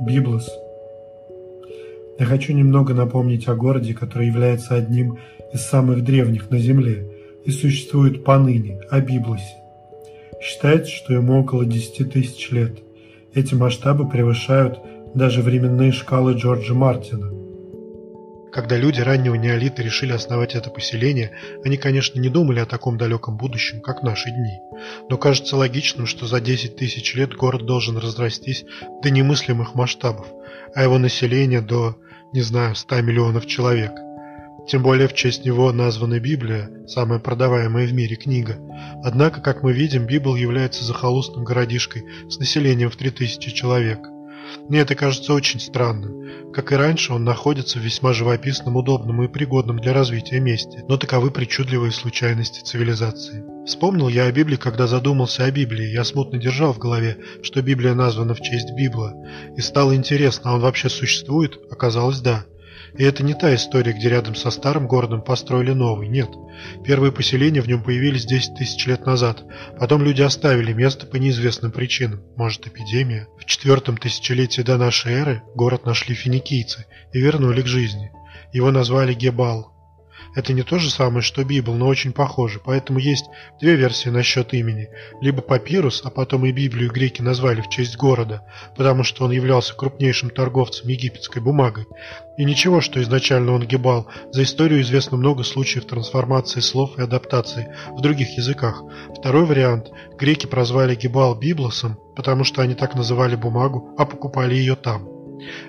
Библос. Я хочу немного напомнить о городе, который является одним из самых древних на Земле и существует поныне, о Библосе. Считается, что ему около 10 тысяч лет. Эти масштабы превышают даже временные шкалы Джорджа Мартина. Когда люди раннего неолита решили основать это поселение, они, конечно, не думали о таком далеком будущем, как наши дни. Но кажется логичным, что за 10 тысяч лет город должен разрастись до немыслимых масштабов, а его население до, не знаю, 100 миллионов человек. Тем более в честь него названа Библия, самая продаваемая в мире книга. Однако, как мы видим, Библ является захолустным городишкой с населением в 3000 человек – мне это кажется очень странным. Как и раньше, он находится в весьма живописном, удобном и пригодном для развития месте, но таковы причудливые случайности цивилизации. Вспомнил я о Библии, когда задумался о Библии. Я смутно держал в голове, что Библия названа в честь Библа. И стало интересно, а он вообще существует? Оказалось, да. И это не та история, где рядом со старым городом построили новый, нет. Первые поселения в нем появились 10 тысяч лет назад. Потом люди оставили место по неизвестным причинам. Может, эпидемия? В четвертом тысячелетии до нашей эры город нашли финикийцы и вернули к жизни. Его назвали Гебал. Это не то же самое, что Библ, но очень похоже, поэтому есть две версии насчет имени. Либо Папирус, а потом и Библию греки назвали в честь города, потому что он являлся крупнейшим торговцем египетской бумагой. И ничего, что изначально он Гебал. За историю известно много случаев трансформации слов и адаптации в других языках. Второй вариант. Греки прозвали Гебал Библосом, потому что они так называли бумагу, а покупали ее там.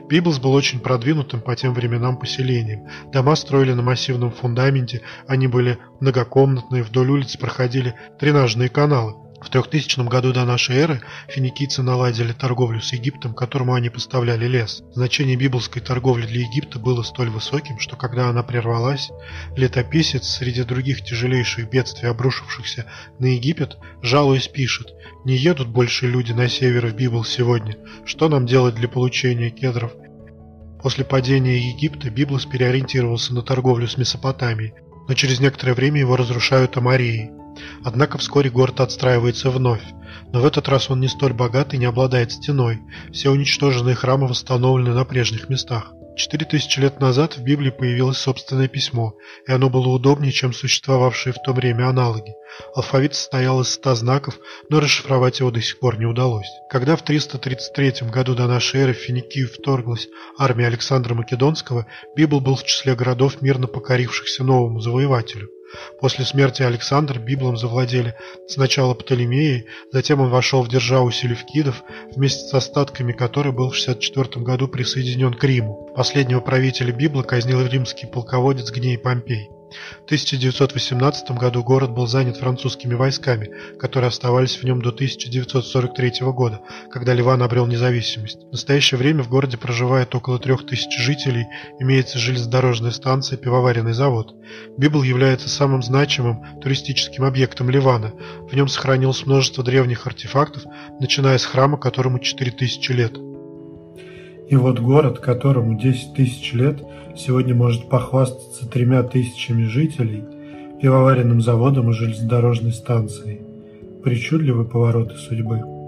Библос был очень продвинутым по тем временам поселением. Дома строили на массивном фундаменте, они были многокомнатные, вдоль улиц проходили тренажные каналы. В 3000 году до нашей эры финикийцы наладили торговлю с Египтом, которому они поставляли лес. Значение библейской торговли для Египта было столь высоким, что когда она прервалась, летописец среди других тяжелейших бедствий, обрушившихся на Египет, жалуясь пишет «Не едут больше люди на север в Библ сегодня. Что нам делать для получения кедров?» После падения Египта Библос переориентировался на торговлю с Месопотамией, но через некоторое время его разрушают амарии. Однако вскоре город отстраивается вновь, но в этот раз он не столь богат и не обладает стеной. Все уничтоженные храмы восстановлены на прежних местах. Четыре тысячи лет назад в Библии появилось собственное письмо, и оно было удобнее, чем существовавшие в то время аналоги. Алфавит состоял из ста знаков, но расшифровать его до сих пор не удалось. Когда в 333 году до нашей эры в Финикию вторглась армия Александра Македонского, Библ был в числе городов, мирно покорившихся новому завоевателю. После смерти Александра Библом завладели сначала Птолемеи, затем он вошел в державу селевкидов, вместе с остатками которой был в 64 году присоединен к Риму. Последнего правителя Библа казнил римский полководец Гней Помпей. В 1918 году город был занят французскими войсками, которые оставались в нем до 1943 года, когда Ливан обрел независимость. В настоящее время в городе проживает около 3000 жителей, имеется железнодорожная станция, пивоваренный завод. Библ является самым значимым туристическим объектом Ливана. В нем сохранилось множество древних артефактов, начиная с храма, которому 4000 лет. И вот город, которому 10 тысяч лет, сегодня может похвастаться тремя тысячами жителей, пивоваренным заводом и железнодорожной станцией. Причудливые повороты судьбы.